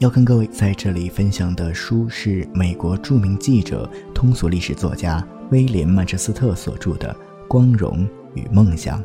要跟各位在这里分享的书是美国著名记者、通俗历史作家威廉·曼彻斯特所著的《光荣与梦想》。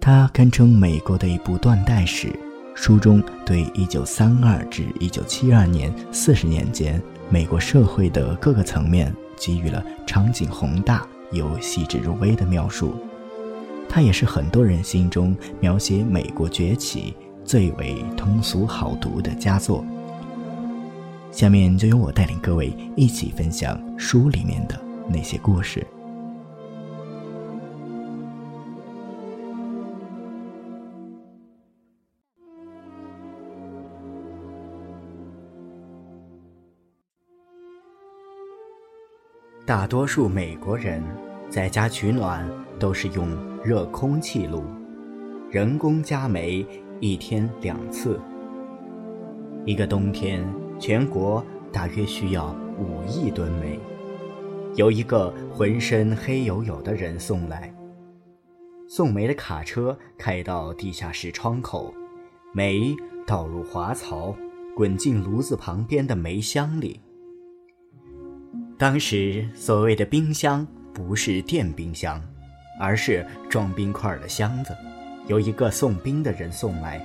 它堪称美国的一部断代史，书中对1932至1972年四十年间美国社会的各个层面给予了场景宏大又细致入微的描述。它也是很多人心中描写美国崛起。最为通俗好读的佳作。下面就由我带领各位一起分享书里面的那些故事。大多数美国人在家取暖都是用热空气炉，人工加煤。一天两次，一个冬天，全国大约需要五亿吨煤，由一个浑身黑黝黝的人送来。送煤的卡车开到地下室窗口，煤倒入滑槽，滚进炉子旁边的煤箱里。当时所谓的冰箱不是电冰箱，而是装冰块的箱子。由一个送冰的人送来。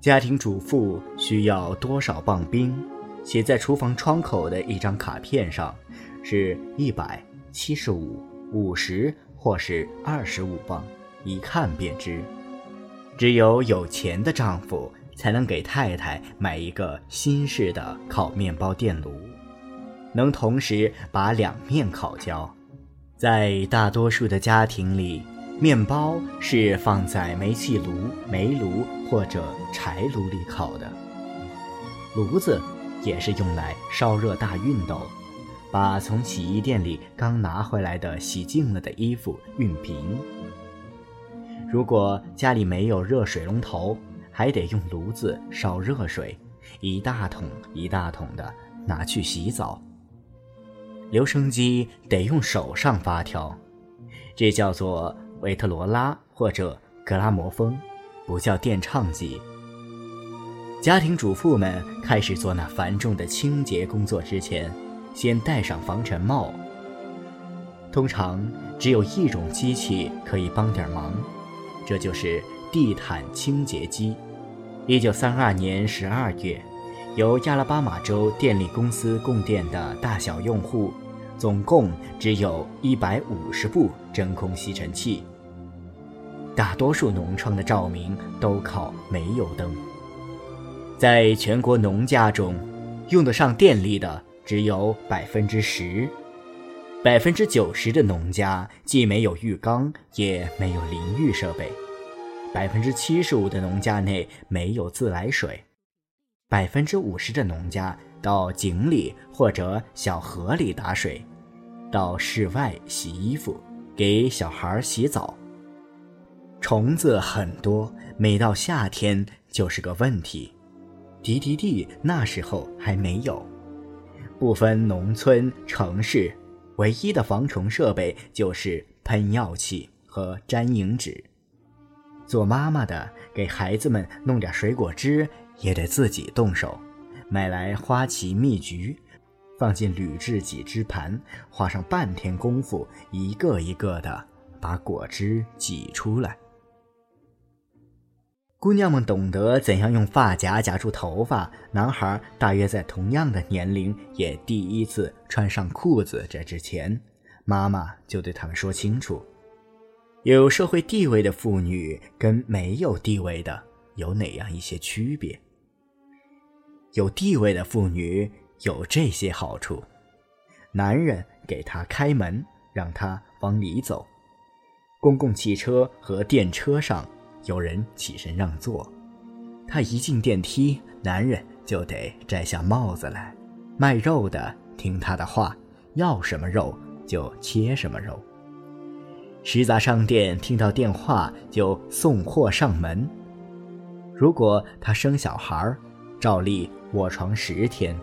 家庭主妇需要多少磅冰？写在厨房窗口的一张卡片上，是一百七十五、五十或是二十五磅，一看便知。只有有钱的丈夫才能给太太买一个新式的烤面包电炉，能同时把两面烤焦。在大多数的家庭里。面包是放在煤气炉、煤炉或者柴炉里烤的，炉子也是用来烧热大熨斗，把从洗衣店里刚拿回来的洗净了的衣服熨平。如果家里没有热水龙头，还得用炉子烧热水，一大桶一大桶的拿去洗澡。留声机得用手上发条，这叫做。维特罗拉或者格拉摩风，不叫电唱机。家庭主妇们开始做那繁重的清洁工作之前，先戴上防尘帽。通常只有一种机器可以帮点忙，这就是地毯清洁机。一九三二年十二月，由亚拉巴马州电力公司供电的大小用户。总共只有一百五十部真空吸尘器。大多数农庄的照明都靠煤油灯。在全国农家中，用得上电力的只有百分之十，百分之九十的农家既没有浴缸，也没有淋浴设备。百分之七十五的农家内没有自来水，百分之五十的农家。到井里或者小河里打水，到室外洗衣服，给小孩洗澡。虫子很多，每到夏天就是个问题。滴滴滴那时候还没有，不分农村城市，唯一的防虫设备就是喷药器和粘蝇纸。做妈妈的给孩子们弄点水果汁，也得自己动手。买来花旗蜜橘，放进铝制挤汁盘，花上半天功夫，一个一个的把果汁挤出来。姑娘们懂得怎样用发夹夹住头发，男孩大约在同样的年龄，也第一次穿上裤子。这之前，妈妈就对他们说清楚：有社会地位的妇女跟没有地位的有哪样一些区别。有地位的妇女有这些好处：男人给她开门，让她往里走；公共汽车和电车上有人起身让座，她一进电梯，男人就得摘下帽子来。卖肉的听她的话，要什么肉就切什么肉。食杂商店听到电话就送货上门。如果她生小孩，照例。卧床十天，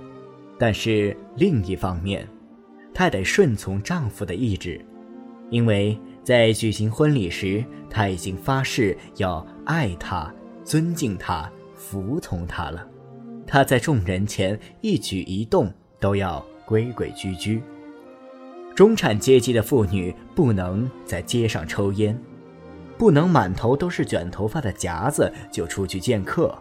但是另一方面，她得顺从丈夫的意志。因为在举行婚礼时，他已经发誓要爱她、尊敬她、服从她了。他在众人前一举一动都要规规矩矩。中产阶级的妇女不能在街上抽烟，不能满头都是卷头发的夹子就出去见客，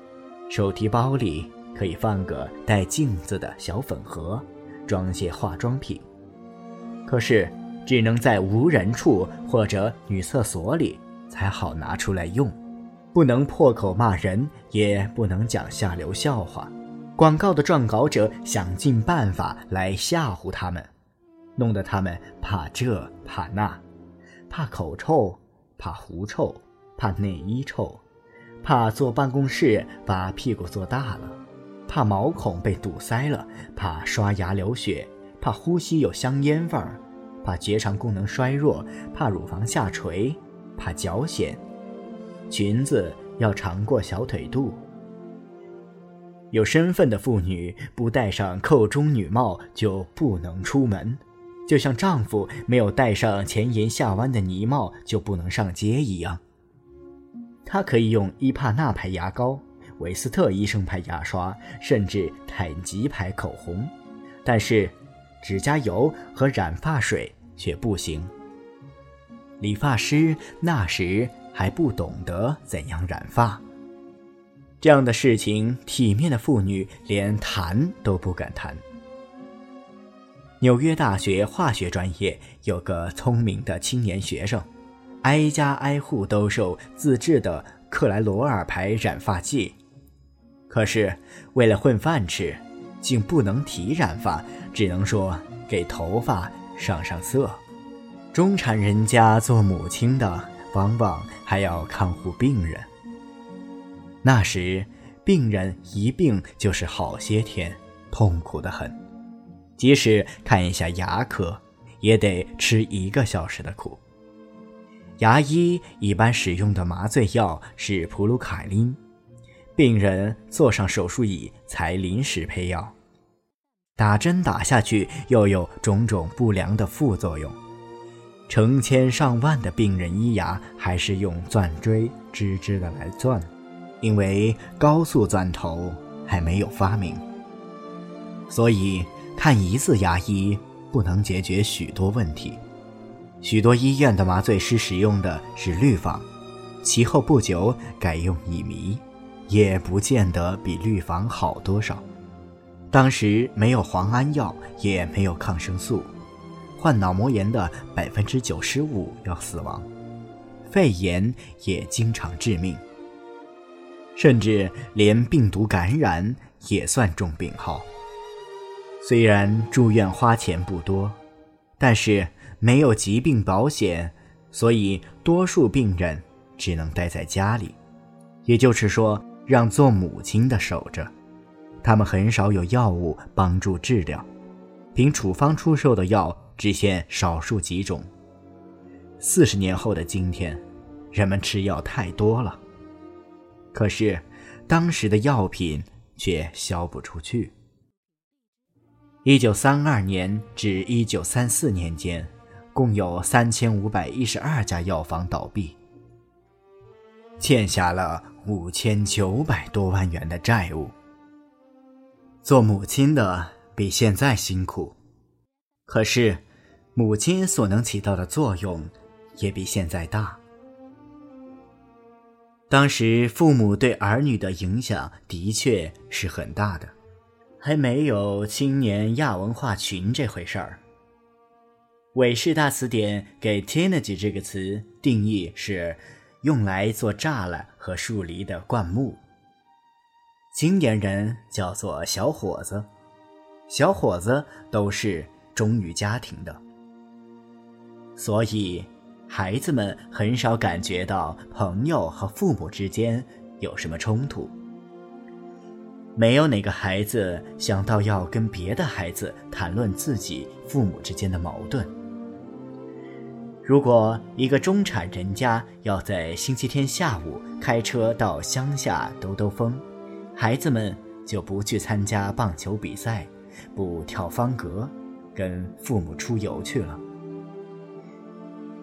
手提包里可以放个带镜子的小粉盒，装些化妆品。可是。只能在无人处或者女厕所里才好拿出来用，不能破口骂人，也不能讲下流笑话。广告的撰稿者想尽办法来吓唬他们，弄得他们怕这怕那，怕口臭，怕狐臭，怕内衣臭，怕坐办公室把屁股坐大了，怕毛孔被堵塞了，怕刷牙流血，怕呼吸有香烟味儿。怕结肠功能衰弱，怕乳房下垂，怕脚癣，裙子要长过小腿肚。有身份的妇女不戴上扣中女帽就不能出门，就像丈夫没有戴上前沿下弯的呢帽就不能上街一样。她可以用伊帕纳牌牙膏、维斯特医生牌牙刷，甚至坦吉牌口红，但是。指甲油和染发水却不行。理发师那时还不懂得怎样染发，这样的事情，体面的妇女连谈都不敢谈。纽约大学化学专业有个聪明的青年学生，挨家挨户兜售自制的克莱罗尔牌染发剂，可是为了混饭吃，竟不能提染发。只能说给头发上上色。中产人家做母亲的，往往还要看护病人。那时，病人一病就是好些天，痛苦的很。即使看一下牙科，也得吃一个小时的苦。牙医一般使用的麻醉药是普鲁卡林，病人坐上手术椅才临时配药。打针打下去，又有种种不良的副作用。成千上万的病人医牙还是用钻锥吱吱的来钻，因为高速钻头还没有发明。所以看一次牙医不能解决许多问题。许多医院的麻醉师使用的是氯仿，其后不久改用乙醚，也不见得比氯仿好多少。当时没有磺胺药，也没有抗生素，患脑膜炎的百分之九十五要死亡，肺炎也经常致命，甚至连病毒感染也算重病号。虽然住院花钱不多，但是没有疾病保险，所以多数病人只能待在家里，也就是说，让做母亲的守着。他们很少有药物帮助治疗，凭处方出售的药只限少数几种。四十年后的今天，人们吃药太多了，可是当时的药品却销不出去。一九三二年至一九三四年间，共有三千五百一十二家药房倒闭，欠下了五千九百多万元的债务。做母亲的比现在辛苦，可是母亲所能起到的作用也比现在大。当时父母对儿女的影响的确是很大的，还没有青年亚文化群这回事儿。韦氏大词典给 “teenage” 这个词定义是用来做栅栏和树篱的灌木。青年人叫做小伙子，小伙子都是忠于家庭的，所以孩子们很少感觉到朋友和父母之间有什么冲突。没有哪个孩子想到要跟别的孩子谈论自己父母之间的矛盾。如果一个中产人家要在星期天下午开车到乡下兜兜风，孩子们就不去参加棒球比赛，不跳方格，跟父母出游去了。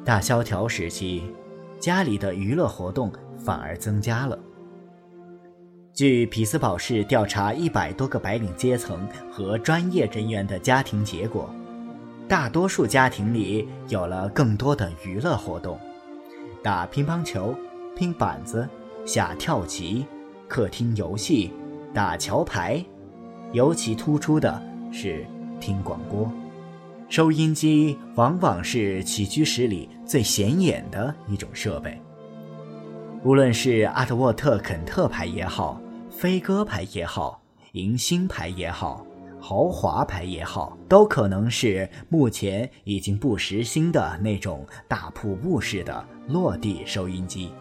大萧条时期，家里的娱乐活动反而增加了。据匹兹堡市调查一百多个白领阶层和专业人员的家庭结果，大多数家庭里有了更多的娱乐活动：打乒乓球、拼板子、下跳棋、客厅游戏、打桥牌。尤其突出的是听广播。收音机往往是起居室里最显眼的一种设备。无论是阿特沃特肯特牌也好，飞鸽牌也好，迎新牌也好，豪华牌也好，都可能是目前已经不时兴的那种大瀑布式的落地收音机。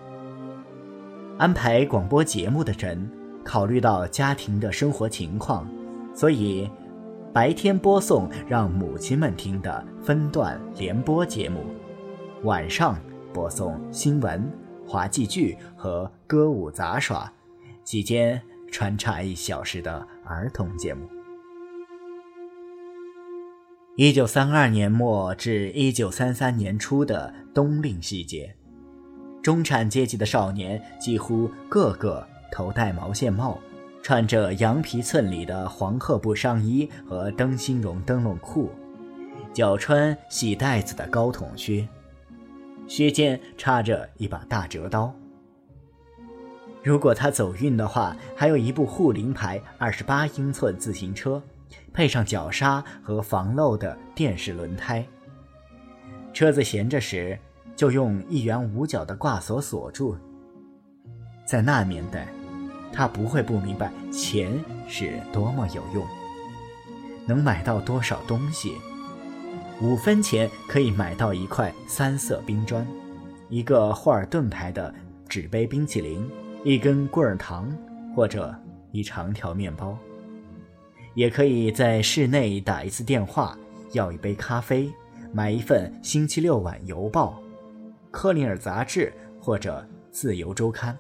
安排广播节目的人，考虑到家庭的生活情况，所以。白天播送让母亲们听的分段联播节目，晚上播送新闻、滑稽剧和歌舞杂耍，期间穿插一小时的儿童节目。一九三二年末至一九三三年初的冬令时节，中产阶级的少年几乎个个头戴毛线帽。穿着羊皮寸里的黄褐布上衣和灯芯绒灯笼裤，脚穿细带子的高筒靴，靴尖插着一把大折刀。如果他走运的话，还有一部护林牌二十八英寸自行车，配上脚刹和防漏的电视轮胎。车子闲着时，就用一元五角的挂锁锁住。在那年代。他不会不明白钱是多么有用，能买到多少东西。五分钱可以买到一块三色冰砖，一个霍尔顿牌的纸杯冰淇淋，一根棍儿糖或者一长条面包。也可以在室内打一次电话，要一杯咖啡，买一份《星期六晚邮报》、《克林尔杂志》或者《自由周刊》。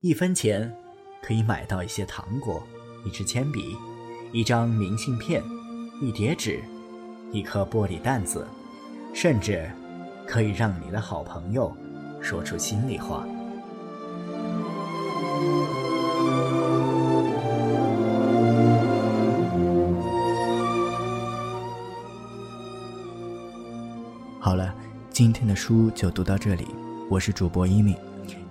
一分钱可以买到一些糖果、一支铅笔、一张明信片、一叠纸、一颗玻璃弹子，甚至可以让你的好朋友说出心里话。好了，今天的书就读到这里，我是主播一米。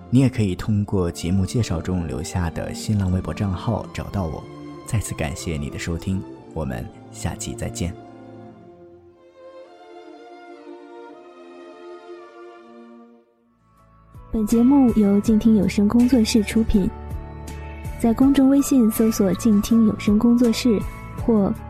你也可以通过节目介绍中留下的新浪微博账号找到我。再次感谢你的收听，我们下期再见。本节目由静听有声工作室出品，在公众微信搜索“静听有声工作室”或“